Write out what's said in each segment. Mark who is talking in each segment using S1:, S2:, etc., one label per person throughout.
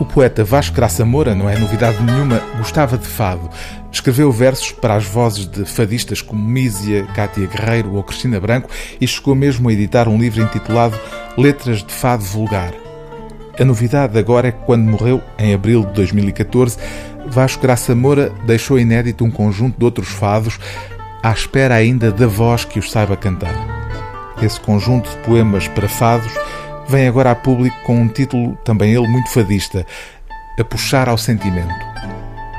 S1: O poeta Vasco Graça Moura, não é novidade nenhuma, gostava de fado. Escreveu versos para as vozes de fadistas como Mísia, Cátia Guerreiro ou Cristina Branco e chegou mesmo a editar um livro intitulado Letras de Fado Vulgar. A novidade agora é que, quando morreu, em abril de 2014, Vasco Graça Moura deixou inédito um conjunto de outros fados, à espera ainda da voz que os saiba cantar. Esse conjunto de poemas para fados vem agora a público com um título, também ele muito fadista, A Puxar ao Sentimento.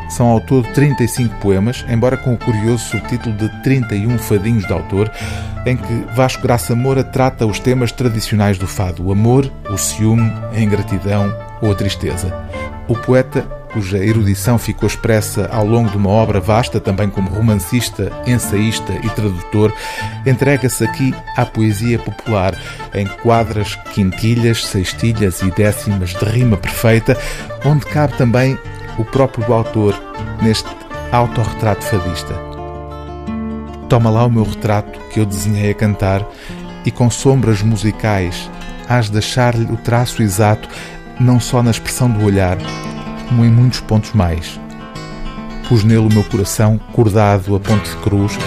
S1: São ao todo 35 poemas, embora com o curioso subtítulo de 31 fadinhos de autor, em que Vasco Graça Moura trata os temas tradicionais do fado, o amor, o ciúme, a ingratidão ou a tristeza. O poeta cuja erudição ficou expressa ao longo de uma obra vasta, também como romancista, ensaísta e tradutor, entrega-se aqui à poesia popular, em quadras, quintilhas, sextilhas e décimas de rima perfeita, onde cabe também o próprio autor neste autorretrato fadista. Toma lá o meu retrato que eu desenhei a cantar e com sombras musicais hás de achar-lhe o traço exato, não só na expressão do olhar, como em muitos pontos mais. Pus nele o meu coração cordado a ponte de cruz,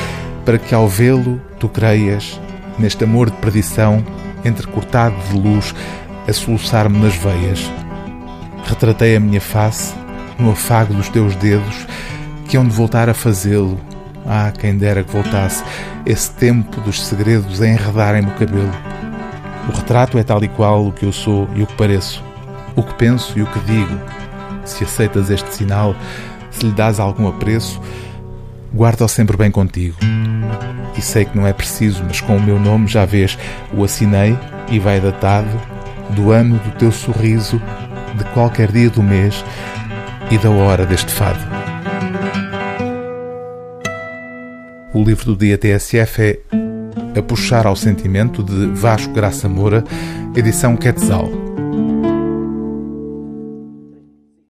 S1: para que ao vê-lo tu creias, neste amor de perdição, entrecortado de luz, a soluçar-me nas veias. Retratei a minha face no afago dos teus dedos, que hão de voltar a fazê-lo. Ah, quem dera que voltasse esse tempo dos segredos a enredarem-me o cabelo. O retrato é tal e qual o que eu sou e o que pareço, o que penso e o que digo, se aceitas este sinal, se lhe dás algum apreço, guarda-o sempre bem contigo. E sei que não é preciso, mas com o meu nome já vês, o assinei e vai datado do ano do teu sorriso, de qualquer dia do mês e da hora deste fado. O livro do dia TSF é A Puxar ao Sentimento, de Vasco Graça Moura, edição Quetzal.